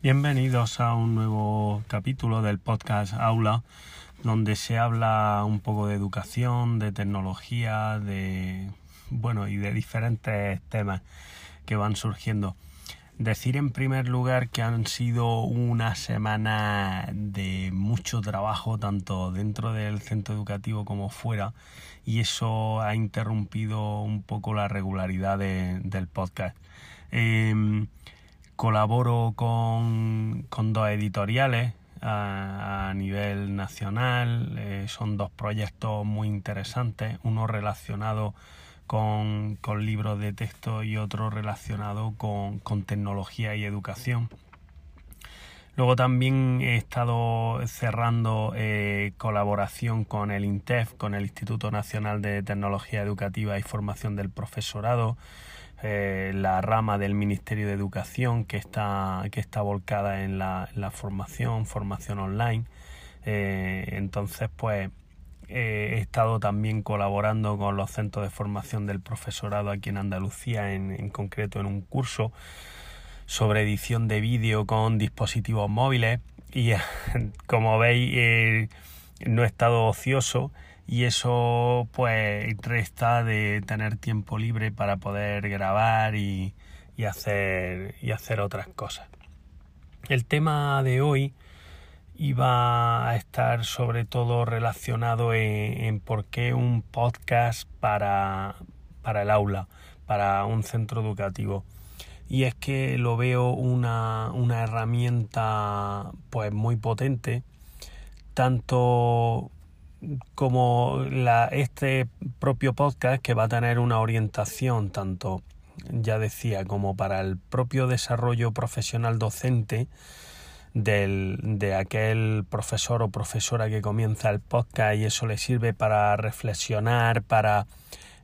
Bienvenidos a un nuevo capítulo del podcast Aula, donde se habla un poco de educación, de tecnología, de bueno y de diferentes temas que van surgiendo. Decir en primer lugar que han sido una semana de mucho trabajo, tanto dentro del centro educativo como fuera, y eso ha interrumpido un poco la regularidad del podcast. Em, colaboro con, dos editoriales a, nivel nacional. Eh, son dos proyectos muy interesantes, uno relacionado con, libros de texto y otro relacionado con, tecnología y educación. Luego también he estado cerrando eh, colaboración con el INTEF, con el Instituto Nacional de Tecnología Educativa y Formación del Profesorado, eh, la rama del Ministerio de Educación que está, que está volcada en la, formación, formación online. Eh, entonces, pues he estado también colaborando con los centros de formación del profesorado aquí en Andalucía, en, en concreto en un curso sobre edición de vídeo con dispositivos móviles y como veis eh, no he estado ocioso y eso pues resta de tener tiempo libre para poder grabar y, hacer, y hacer otras cosas. El tema de hoy iba a estar sobre todo relacionado en, por qué un podcast para, para el aula, para un centro educativo. Y es que lo veo una, una herramienta pues muy potente, tanto como la, este propio podcast que va a tener una orientación tanto, ya decía, como para el propio desarrollo profesional docente del, de aquel profesor o profesora que comienza el podcast y eso le sirve para reflexionar, para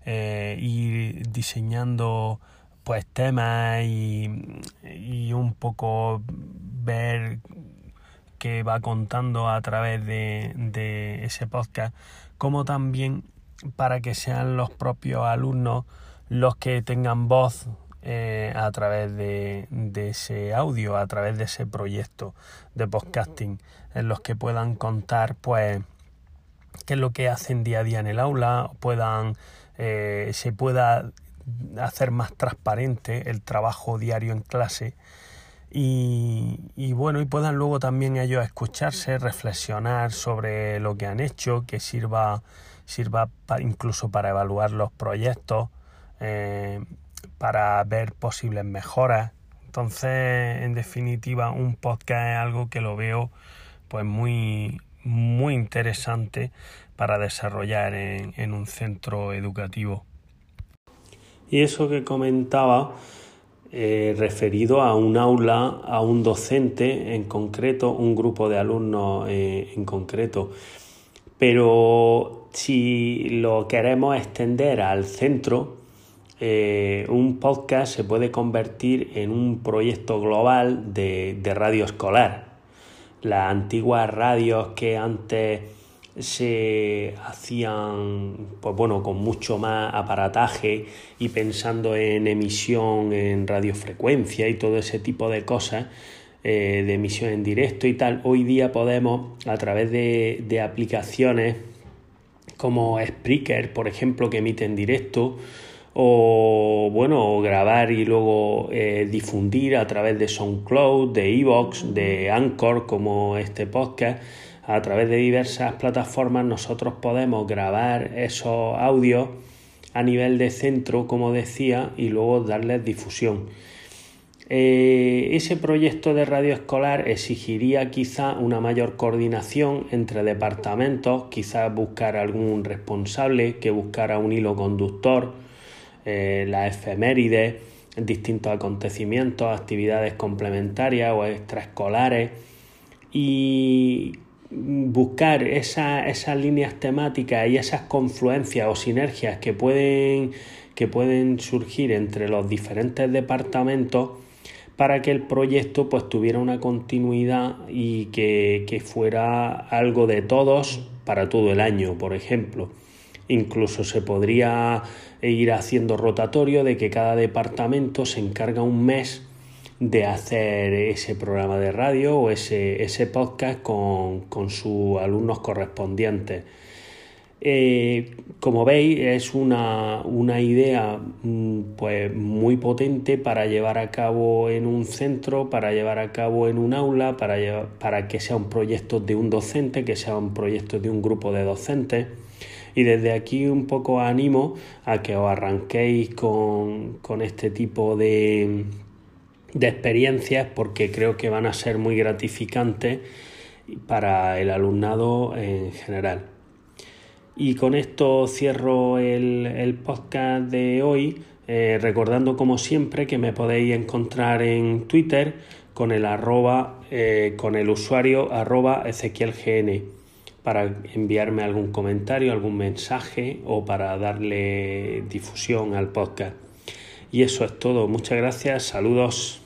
eh, ir diseñando pues temas y, y un poco ver que va contando a través de, ese podcast, como también para que sean los propios alumnos los que tengan voz eh, a través de, ese audio, a través de ese proyecto de podcasting, en los que puedan contar, pues, qué es lo que hacen día a día en el aula, puedan, eh, se pueda hacer más transparente el trabajo diario en clase y, bueno, y puedan luego también ellos escucharse, reflexionar sobre lo que han hecho, que sirva, sirva incluso para evaluar los proyectos, eh, para ver posibles mejoras. Entonces, en definitiva, un podcast es algo que lo veo pues muy, muy interesante para desarrollar en, en un centro educativo. Y eso que comentaba, eh, referido a un aula, a un docente en concreto, un grupo de alumnos eh, en concreto. Pero si lo queremos extender al centro, eh, un podcast se puede convertir en un proyecto global de, de radio escolar. Las antiguas radios que antes se hacían pues bueno con mucho más aparataje y pensando en emisión en radiofrecuencia y todo ese tipo de cosas eh, de emisión en directo y tal hoy día podemos a través de, de aplicaciones como Spreaker por ejemplo que emite en directo o bueno grabar y luego eh, difundir a través de SoundCloud, de Evox, de Anchor como este podcast a través de diversas plataformas nosotros podemos grabar esos audios a nivel de centro, como decía, y luego darles difusión. Eh, ese proyecto de radio escolar exigiría quizá una mayor coordinación entre departamentos, quizás buscar algún responsable que buscara un hilo conductor, eh, las efemérides, distintos acontecimientos, actividades complementarias o extraescolares y buscar esas líneas temáticas y esas confluencias o sinergias que pueden, que pueden surgir entre los diferentes departamentos para que el proyecto pues tuviera una continuidad y que, que fuera algo de todos para todo el año, por ejemplo. Incluso se podría ir haciendo rotatorio de que cada departamento se encarga un mes de hacer ese programa de radio o ese, ese podcast con, con sus alumnos correspondientes. Eh, como veis, es una, una, idea mm, pues, muy potente para llevar a cabo en un centro, para llevar a cabo en un aula, para, para que sea un proyecto de un docente, que sea un proyecto de un grupo de docentes. Y desde aquí un poco animo a que os arranquéis con, con este tipo de, de experiencias porque creo que van a ser muy gratificantes para el alumnado en general. Y con esto cierro el, podcast de hoy, eh, recordando como siempre que me podéis encontrar en Twitter con el arroba, eh, con el usuario arroba ezequielgn para enviarme algún comentario, algún mensaje o para darle difusión al podcast. Y eso es todo. Muchas gracias. Saludos.